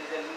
is a